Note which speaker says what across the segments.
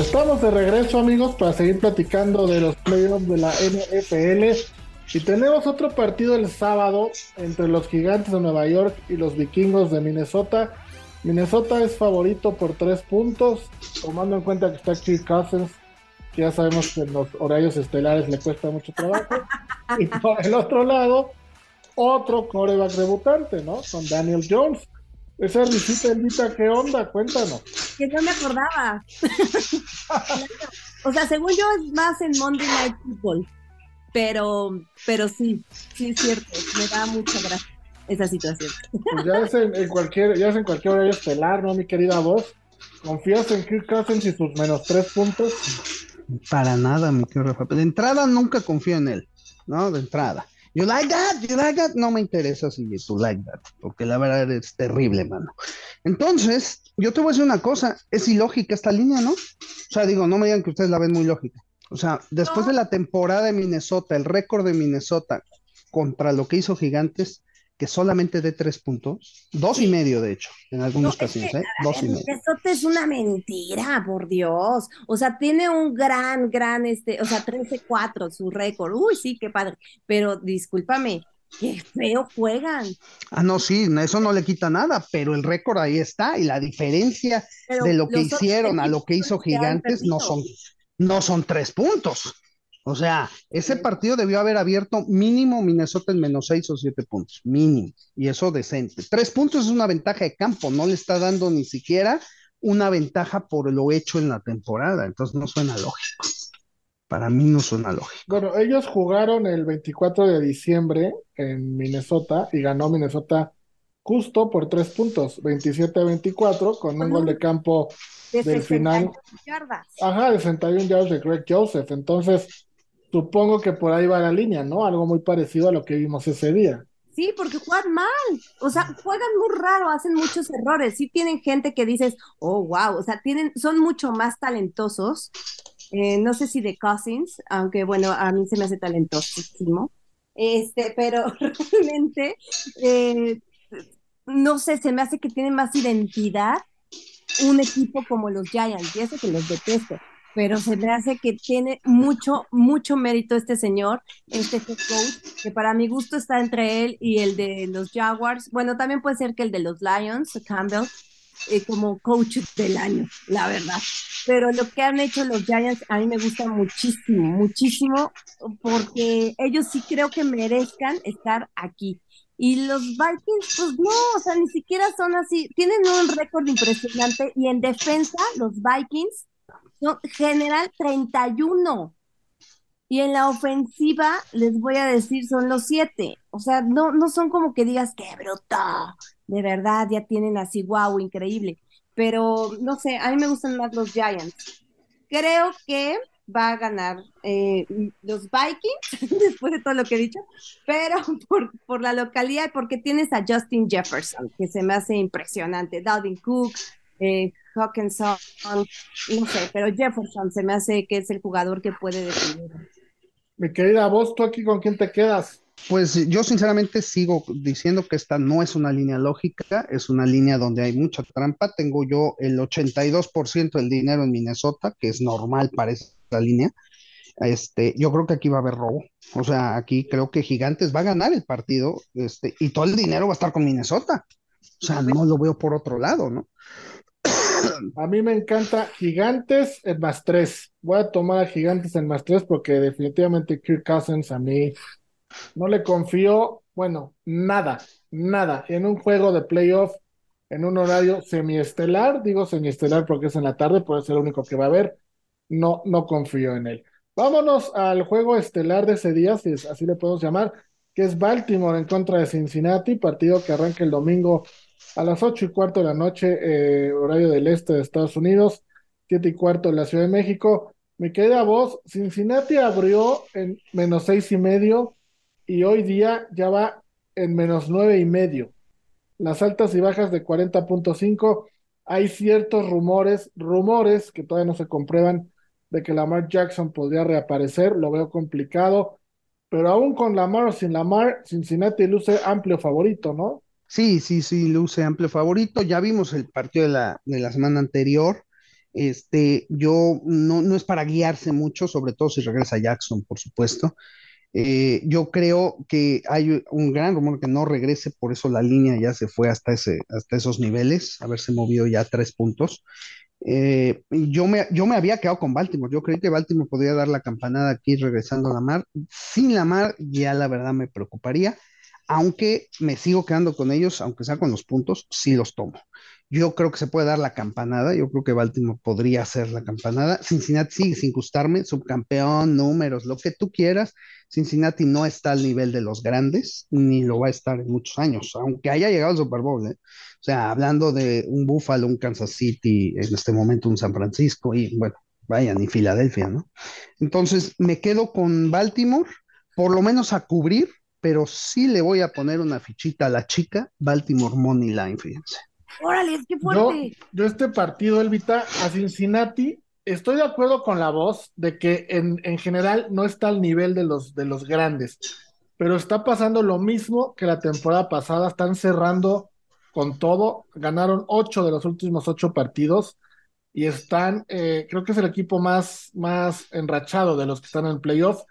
Speaker 1: Estamos de regreso, amigos, para seguir platicando de los playoffs de la NFL. Y tenemos otro partido el sábado entre los Gigantes de Nueva York y los Vikingos de Minnesota. Minnesota es favorito por tres puntos, tomando en cuenta que está Kirk Cousins, que ya sabemos que en los horarios estelares le cuesta mucho trabajo. y por el otro lado, otro coreback debutante, ¿no? Con Daniel Jones. Esa risita, Elvita, ¿qué onda? Cuéntanos.
Speaker 2: Que no me acordaba. o sea, según yo es más en Monday Night Football. Pero, pero sí, sí es cierto. Me da mucha gracia esa situación.
Speaker 1: Pues ya es en, cualquier, ya es en cualquier horario estelar, ¿no, mi querida voz? ¿Confías en Kirk Cousins y sus menos tres puntos?
Speaker 3: Para nada, mi querido Rafa. De entrada nunca confío en él, ¿no? De entrada. You like that, you like that. No me interesa si tú like that, porque la verdad es terrible, mano. Entonces, yo te voy a decir una cosa, es ilógica esta línea, ¿no? O sea, digo, no me digan que ustedes la ven muy lógica. O sea, después de la temporada de Minnesota, el récord de Minnesota contra lo que hizo Gigantes, que solamente de tres puntos, dos y medio de hecho, en algunos casos, ¿eh? Dos y medio.
Speaker 2: Eso es una mentira, por Dios. O sea, tiene un gran, gran, este, o sea, 13-4 su récord. Uy, sí, qué padre. Pero discúlpame, qué feo juegan.
Speaker 3: Ah, no, sí, eso no le quita nada, pero el récord ahí está y la diferencia de lo que hicieron a lo que hizo Gigantes no son, no son tres puntos. O sea, ese partido debió haber abierto mínimo Minnesota en menos seis o siete puntos, mínimo, y eso decente. Tres puntos es una ventaja de campo, no le está dando ni siquiera una ventaja por lo hecho en la temporada, entonces no suena lógico. Para mí no suena lógico.
Speaker 1: Bueno, ellos jugaron el 24 de diciembre en Minnesota y ganó Minnesota justo por tres puntos, 27 a 24, con un gol de campo del final. Ajá, de 61 yardas de Greg Joseph. Entonces, Supongo que por ahí va la línea, ¿no? Algo muy parecido a lo que vimos ese día.
Speaker 2: Sí, porque juegan mal, o sea, juegan muy raro, hacen muchos errores. Sí tienen gente que dices, oh, wow, o sea, tienen, son mucho más talentosos. Eh, no sé si de Cousins, aunque bueno, a mí se me hace talentosísimo. Este, pero realmente, eh, no sé, se me hace que tienen más identidad un equipo como los Giants, y eso que los detesto pero se me hace que tiene mucho, mucho mérito este señor, este coach, que para mi gusto está entre él y el de los Jaguars. Bueno, también puede ser que el de los Lions, Campbell, eh, como coach del año, la verdad. Pero lo que han hecho los Giants a mí me gusta muchísimo, muchísimo, porque ellos sí creo que merezcan estar aquí. Y los Vikings, pues no, o sea, ni siquiera son así. Tienen un récord impresionante y en defensa, los Vikings general 31. Y en la ofensiva, les voy a decir, son los siete. O sea, no, no son como que digas, qué bruto. De verdad, ya tienen así, wow, increíble. Pero, no sé, a mí me gustan más los Giants. Creo que va a ganar eh, los Vikings, después de todo lo que he dicho, pero por, por la localidad porque tienes a Justin Jefferson, que se me hace impresionante, Dalvin Cook, eh, Hawkinson, no sé, pero Jefferson se me hace que es el jugador que puede definir.
Speaker 1: Mi querida vos, ¿tú aquí con quién te quedas?
Speaker 3: Pues yo sinceramente sigo diciendo que esta no es una línea lógica, es una línea donde hay mucha trampa. Tengo yo el 82% del dinero en Minnesota, que es normal para esta línea. Este, yo creo que aquí va a haber robo. O sea, aquí creo que Gigantes va a ganar el partido, este, y todo el dinero va a estar con Minnesota. O sea, no lo veo por otro lado, ¿no?
Speaker 1: A mí me encanta Gigantes en más tres. Voy a tomar a Gigantes en más tres porque definitivamente Kirk Cousins a mí no le confío, bueno, nada, nada. En un juego de playoff, en un horario semiestelar, digo semiestelar porque es en la tarde, puede ser el único que va a haber, no, no confío en él. Vámonos al juego estelar de ese día, si así le podemos llamar, que es Baltimore en contra de Cincinnati, partido que arranca el domingo a las ocho y cuarto de la noche, eh, horario del este de Estados Unidos, siete y cuarto en la Ciudad de México. Me queda voz, Cincinnati abrió en menos seis y medio y hoy día ya va en menos nueve y medio. Las altas y bajas de 40.5, hay ciertos rumores, rumores que todavía no se comprueban de que Lamar Jackson podría reaparecer, lo veo complicado, pero aún con Lamar o sin Lamar, Cincinnati luce amplio favorito, ¿no?
Speaker 3: Sí, sí, sí, luce amplio favorito. Ya vimos el partido de la, de la semana anterior. Este, yo no, no es para guiarse mucho, sobre todo si regresa Jackson, por supuesto. Eh, yo creo que hay un gran rumor que no regrese, por eso la línea ya se fue hasta, ese, hasta esos niveles, haberse movido ya tres puntos. Eh, yo, me, yo me había quedado con Baltimore, yo creí que Baltimore podría dar la campanada aquí regresando a la mar. Sin la mar, ya la verdad me preocuparía, aunque me sigo quedando con ellos, aunque sea con los puntos, sí los tomo. Yo creo que se puede dar la campanada. Yo creo que Baltimore podría hacer la campanada. Cincinnati sigue sin gustarme, subcampeón, números, lo que tú quieras. Cincinnati no está al nivel de los grandes, ni lo va a estar en muchos años, aunque haya llegado al Super Bowl. ¿eh? O sea, hablando de un Buffalo, un Kansas City, en este momento un San Francisco, y bueno, vaya, ni Filadelfia, ¿no? Entonces, me quedo con Baltimore, por lo menos a cubrir, pero sí le voy a poner una fichita a la chica, Baltimore Money Line, fíjense.
Speaker 2: Órale, qué fuerte.
Speaker 1: Yo, este partido, Elvita, a Cincinnati, estoy de acuerdo con la voz de que en, en general no está al nivel de los, de los grandes, pero está pasando lo mismo que la temporada pasada, están cerrando con todo, ganaron ocho de los últimos ocho partidos y están, eh, creo que es el equipo más, más enrachado de los que están en playoff.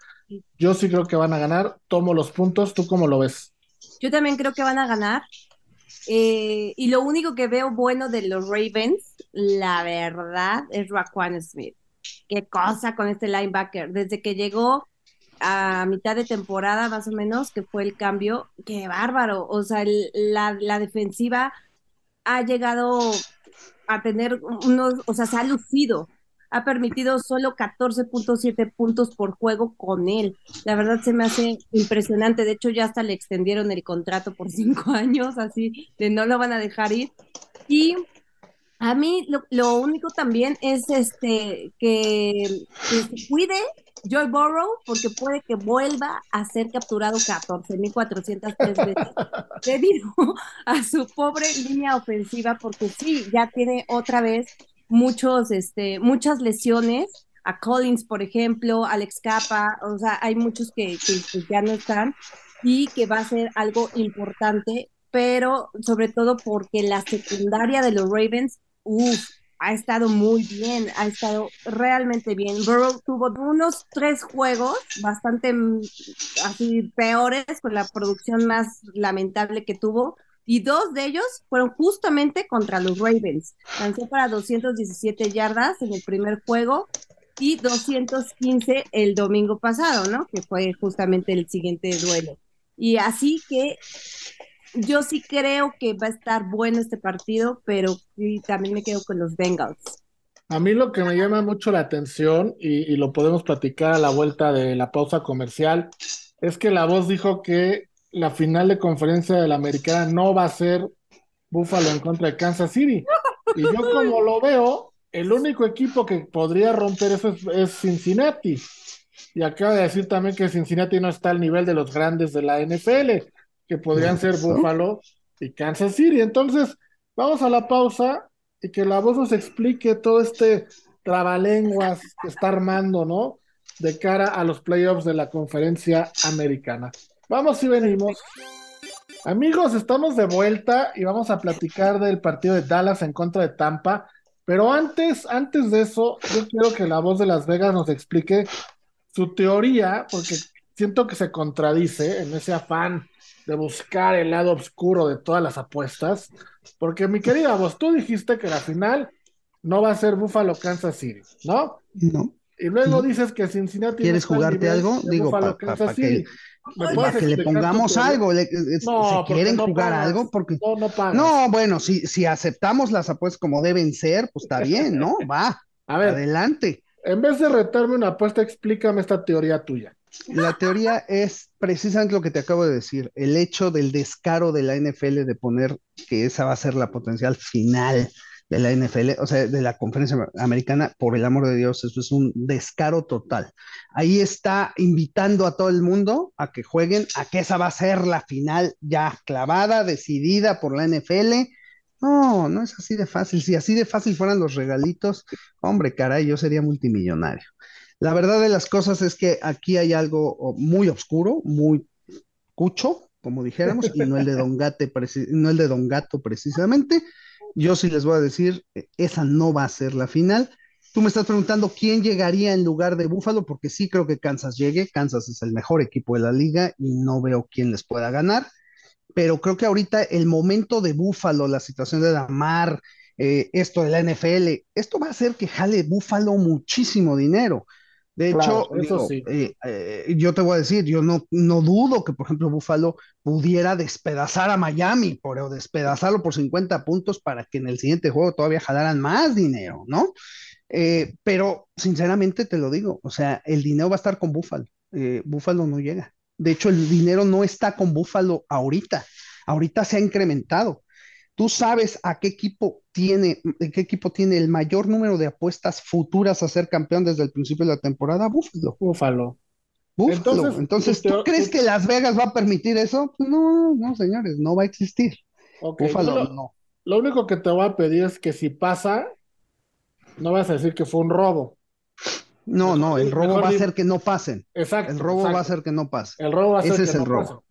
Speaker 1: Yo sí creo que van a ganar, tomo los puntos, ¿tú cómo lo ves?
Speaker 2: Yo también creo que van a ganar. Eh, y lo único que veo bueno de los Ravens, la verdad, es Raquan Smith. Qué cosa con este linebacker. Desde que llegó a mitad de temporada, más o menos, que fue el cambio, qué bárbaro. O sea, la, la defensiva ha llegado a tener unos, o sea, se ha lucido ha permitido solo 14.7 puntos por juego con él. La verdad se me hace impresionante. De hecho, ya hasta le extendieron el contrato por cinco años, así de no lo van a dejar ir. Y a mí lo, único también es este que, se cuide Joy Burrow porque puede que vuelva a ser capturado 14.403 veces debido a su pobre línea ofensiva porque sí, ya tiene otra vez muchos, este, muchas lesiones, a Collins, por ejemplo, Alex Capa, o sea, hay muchos que, ya no están y que va a ser algo importante, pero sobre todo porque la secundaria de los Ravens, uff, ha estado muy bien, ha estado realmente bien. Burrow tuvo unos tres juegos bastante mm, así peores, con la producción más lamentable que tuvo, y dos de ellos fueron justamente contra los Ravens. Lanzó para 217 yardas en el primer juego y 215 el domingo pasado, ¿no? Que fue justamente el siguiente duelo. Y así que yo sí creo que va a estar bueno este partido, pero también me quedo con los Bengals.
Speaker 1: A mí lo que me llama mucho la atención, y, y, lo podemos platicar a la vuelta de la pausa comercial, es que la voz dijo que la final de conferencia de la americana no va a ser Buffalo en contra de Kansas City. Y yo como lo veo, el único equipo que podría romper eso es, Cincinnati. Y acaba de decir también que Cincinnati no está al nivel de los grandes de la NFL, que podrían ser Buffalo y Kansas City. Entonces, vamos a la pausa y que la voz nos explique todo este trabalenguas que está armando, ¿no? De cara a los playoffs de la conferencia americana. Vamos y venimos. Amigos, estamos de vuelta y vamos a platicar del partido de Dallas en contra de Tampa. Pero antes, antes de eso, yo quiero que la voz de Las Vegas nos explique su teoría, porque siento que se contradice en ese afán de buscar el lado oscuro de todas las apuestas. Porque mi querida voz, tú dijiste que la final no va a ser Buffalo Kansas City, ¿no?
Speaker 3: No.
Speaker 1: Y luego dices que Cincinnati.
Speaker 3: ¿Quieres jugarte algo? Digo, para que, que le pongamos algo. si quieren jugar algo, porque. No, no, bueno, si, si aceptamos las apuestas como deben ser, pues está bien, ¿no? Va. A ver. Adelante.
Speaker 1: En vez de retarme una apuesta, explícame esta teoría tuya.
Speaker 3: La teoría es precisamente lo que te acabo de decir, el hecho del descaro de la NFL de poner que esa va a ser la potencial final de la NFL, o sea, de la conferencia americana, por el amor de Dios, eso es un descaro total. Ahí está invitando a todo el mundo a que jueguen, a que esa va a ser la final ya clavada, decidida por la NFL. No, no es así de fácil. Si así de fácil fueran los regalitos, hombre, caray, yo sería multimillonario. La verdad de las cosas es que aquí hay algo muy oscuro, muy cucho, como dijéramos, y no el de Don, Gate, no el de Don Gato precisamente yo sí les voy a decir, eh, esa no va a ser la final. Tú me estás preguntando quién llegaría en lugar de Buffalo, porque sí creo que Kansas llegue. Kansas es el mejor equipo de la liga y no veo quién les pueda ganar. Pero creo que ahorita el momento de Buffalo, la situación de Damar, eh, esto de la NFL, esto va a hacer que jale Buffalo muchísimo dinero. De hecho, eh, eh, yo te voy a decir, yo no, no dudo que, por ejemplo, Buffalo pudiera despedazar a Miami, por, despedazarlo por 50 puntos para que en el siguiente juego todavía jalaran más dinero, ¿no? Eh, pero sinceramente te lo digo, o sea, el dinero va a estar con Buffalo. Buffalo no llega. De hecho, el dinero no está con Buffalo ahorita. Ahorita se ha incrementado. ¿Tú sabes a qué equipo tiene, qué equipo tiene el mayor número de apuestas futuras a ser campeón desde el principio de la temporada? Búfalo.
Speaker 1: Búfalo.
Speaker 3: Entonces, Entonces ¿tú crees que Las Vegas va a permitir eso? Pues no, no, señores, no va a existir. Búfalo,
Speaker 1: lo,
Speaker 3: no.
Speaker 1: Lo único que te voy a pedir es que si pasa, no vas a decir que fue un robo.
Speaker 3: No, no, el robo va a hacer que no pasen. Exacto. El robo va a hacer que no pase.
Speaker 1: El robo va a hacer
Speaker 3: Ese
Speaker 1: es
Speaker 3: el robo.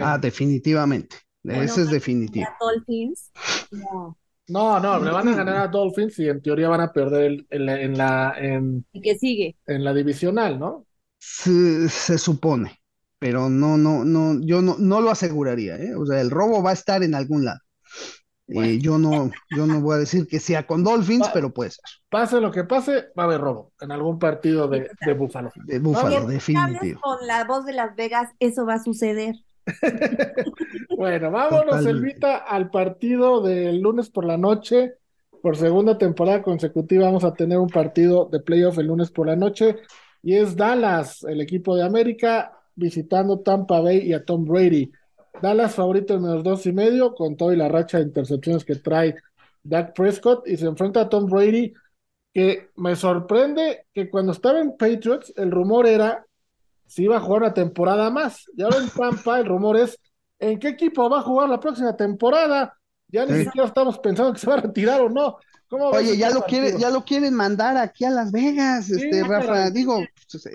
Speaker 3: ah, definitivamente. Ese es definitivo.
Speaker 2: Dolphins,
Speaker 1: no. No, no, le van a ganar a Dolphins y en teoría van a perder en la, en
Speaker 2: ¿Y qué sigue?
Speaker 1: En la divisional, ¿no?
Speaker 3: Se, supone, pero no, no, no, yo no, no lo aseguraría, ¿eh? O sea, el robo va a estar en algún lado. Eh, yo no, yo no voy a decir que sea con Dolphins, pero puede ser.
Speaker 1: Pase lo que pase, va a haber robo en algún partido de, de Búfalo.
Speaker 3: De Búfalo, definitivo.
Speaker 2: Con la voz de Las Vegas, eso va a suceder.
Speaker 1: bueno, vámonos, Elvita, al partido del lunes por la noche. Por segunda temporada consecutiva vamos a tener un partido de playoff el lunes por la noche. Y es Dallas, el equipo de América, visitando Tampa Bay y a Tom Brady. Dallas favorito en menos dos y medio, con toda la racha de intercepciones que trae Dak Prescott. Y se enfrenta a Tom Brady, que me sorprende que cuando estaba en Patriots, el rumor era si iba a jugar una temporada más. Y ahora en Tampa el rumor es en qué equipo va a jugar la próxima temporada. Ya ni siquiera estamos pensando que se va a retirar o no.
Speaker 3: Oye, ya lo, quiere, ya lo quieren mandar aquí a Las Vegas, este, Rafa. Digo,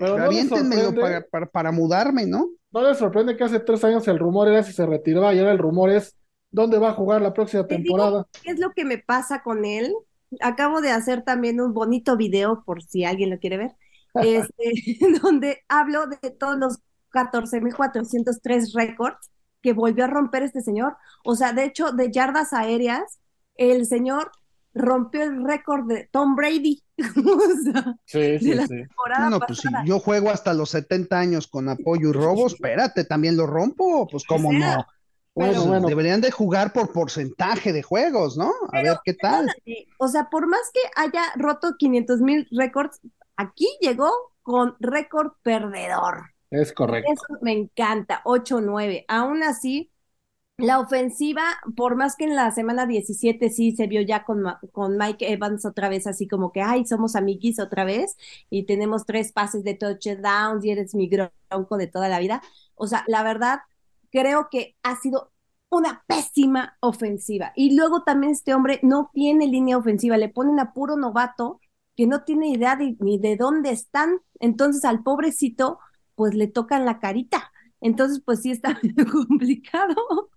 Speaker 3: reviéntenmelo para, para, mudarme, ¿no?
Speaker 1: No les sorprende que hace tres años el rumor era si se retiraba y ahora el rumor es dónde va a jugar la próxima temporada.
Speaker 2: ¿Qué es lo que me pasa con él? Acabo de hacer también un bonito video por si alguien lo quiere ver este, donde hablo de todos los 14.403 récords que volvió a romper este señor. O sea, de hecho, de yardas aéreas, el señor rompió el récord de Tom Brady.
Speaker 1: sí, sí,
Speaker 3: no, pues si yo juego hasta los 70 años con apoyo y robo, espérate, también lo rompo, pues cómo no. Bueno, bueno, deberían de jugar por porcentaje de juegos, ¿no? A ver qué tal.
Speaker 2: O sea, por más que haya roto 500 mil récords, aquí llegó con récord perdedor.
Speaker 1: Es correcto.
Speaker 2: Eso me encanta, 8-9. Aún así, la ofensiva, por más que en la semana 17 sí se vio ya con, con Mike Evans otra vez, así como que, ay, somos amiguis otra vez, y tenemos tres pases de touchdowns y eres mi bronco de toda la vida. O sea, la verdad, creo que ha sido una pésima ofensiva. Y luego también este hombre no tiene línea ofensiva, le ponen a puro novato que no tiene idea ni de dónde están. Entonces al pobrecito, pues le tocan la carita. Entonces, pues sí está complicado.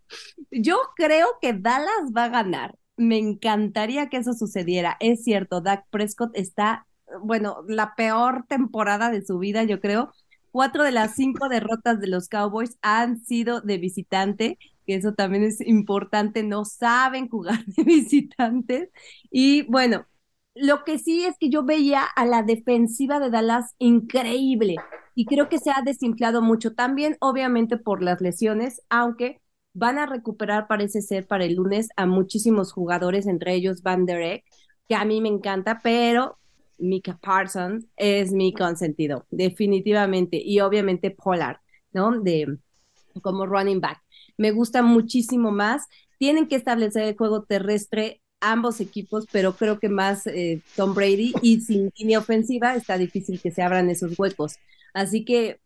Speaker 2: Yo creo que Dallas va a ganar. Me encantaría que eso sucediera. Es cierto, Dak Prescott está, bueno, la peor temporada de su vida, yo creo. Cuatro de las cinco derrotas de los Cowboys han sido de visitante, que eso también es importante. No saben jugar de visitantes. Y bueno, lo que sí es que yo veía a la defensiva de Dallas increíble y creo que se ha desinflado mucho también, obviamente por las lesiones, aunque van a recuperar, parece ser, para el lunes a muchísimos jugadores, entre ellos Van Der Eck, que a mí me encanta, pero Mika Parsons es mi consentido, definitivamente, y obviamente Pollard, ¿no? De como running back. Me gusta muchísimo más. Tienen que establecer el juego terrestre ambos equipos, pero creo que más eh, Tom Brady y sin línea ofensiva está difícil que se abran esos huecos. Así que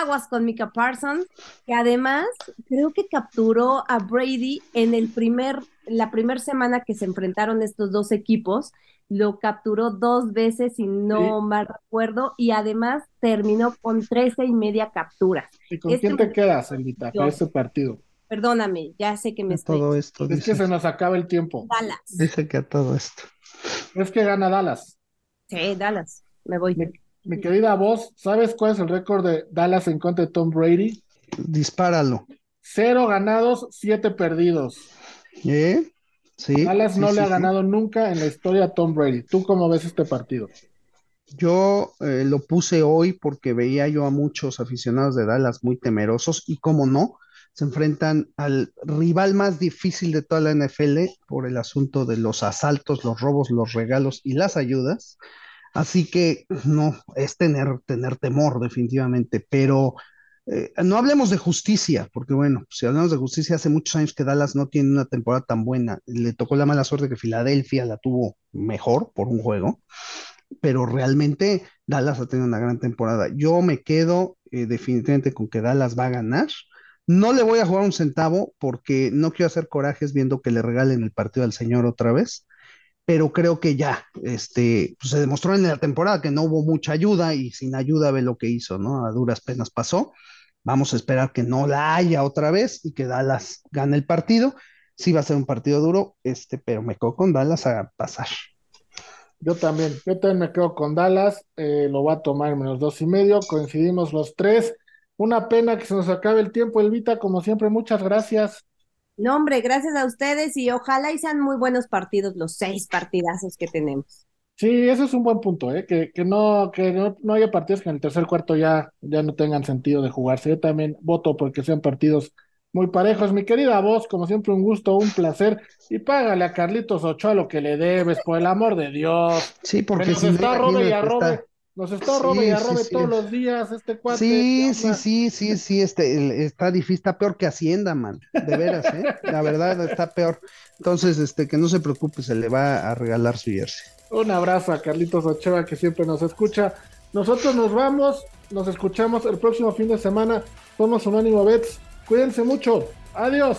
Speaker 2: aguas con Mika Parsons, que además creo que capturó a Brady en el primer, la primera semana que se enfrentaron estos dos equipos, lo capturó dos veces, si no mal recuerdo, y además terminó con trece y media capturas.
Speaker 1: ¿Y con quién te quedas, Elvita, para este partido?
Speaker 2: Perdóname, ya sé que me estoy.
Speaker 3: Todo esto.
Speaker 1: Es que se nos acaba el tiempo.
Speaker 2: Dallas.
Speaker 3: Dice que a todo esto.
Speaker 1: Es que gana Dallas.
Speaker 2: Sí, Dallas. Me voy.
Speaker 1: Mi, mi querida voz, ¿sabes cuál es el récord de Dallas en contra de Tom Brady?
Speaker 3: Dispáralo.
Speaker 1: Cero ganados, siete perdidos.
Speaker 3: ¿Eh? Sí.
Speaker 1: Dallas
Speaker 3: sí,
Speaker 1: no
Speaker 3: sí,
Speaker 1: le ha
Speaker 3: sí.
Speaker 1: ganado nunca en la historia a Tom Brady. ¿Tú cómo ves este partido?
Speaker 3: Yo eh, lo puse hoy porque veía yo a muchos aficionados de Dallas muy temerosos y cómo no, se enfrentan al rival más difícil de toda la NFL por el asunto de los asaltos, los robos, los regalos y las ayudas. Así que no, es tener, tener temor definitivamente, pero eh, no hablemos de justicia, porque bueno, si hablamos de justicia, hace muchos años que Dallas no tiene una temporada tan buena. Le tocó la mala suerte que Filadelfia la tuvo mejor por un juego pero realmente Dallas ha tenido una gran temporada. Yo me quedo eh, definitivamente con que Dallas va a ganar. No le voy a jugar un centavo porque no quiero hacer corajes viendo que le regalen el partido al señor otra vez, pero creo que ya, este, pues se demostró en la temporada que no hubo mucha ayuda y sin ayuda ve lo que hizo, ¿no? A duras penas pasó. Vamos a esperar que no la haya otra vez y que Dallas gane el partido. Sí va a ser un partido duro, este, pero me quedo con Dallas a pasar.
Speaker 1: Yo también, yo también me quedo con Dallas, eh, lo va a tomar en menos dos y medio, coincidimos los tres. Una pena que se nos acabe el tiempo, Elvita, como siempre, muchas gracias.
Speaker 2: No, hombre, gracias a ustedes y ojalá y sean muy buenos partidos los seis partidazos que tenemos.
Speaker 1: Sí, ese es un buen punto, ¿eh? Que, que no, que no, no haya partidos que en el tercer cuarto ya, ya no tengan sentido de jugarse. Yo también voto porque sean partidos muy parejos. Mi querida voz, como siempre, un gusto, un placer. Y págale a Carlitos Ochoa lo que le debes, por el amor de Dios.
Speaker 3: Sí,
Speaker 1: Que
Speaker 3: porque
Speaker 1: nos
Speaker 3: si no,
Speaker 1: está robe y arrobe,
Speaker 3: está-
Speaker 1: nos está
Speaker 3: Sí,
Speaker 1: robe y arrobe
Speaker 3: sí.
Speaker 1: todos los días este cuate.
Speaker 3: Sí,
Speaker 1: ¿qué
Speaker 3: sí, sí, sí, sí, este, el- está difícil, está peor que Hacienda, man, de veras, ¿eh? La verdad está peor. Entonces, este, que no se preocupe, se le va a regalar su jersey.
Speaker 1: Un abrazo a Carlitos Ochoa que siempre nos escucha. Nosotros nos vamos, nos escuchamos el próximo fin de semana. Somos Unánimo Bets. Cuídense mucho. Adiós.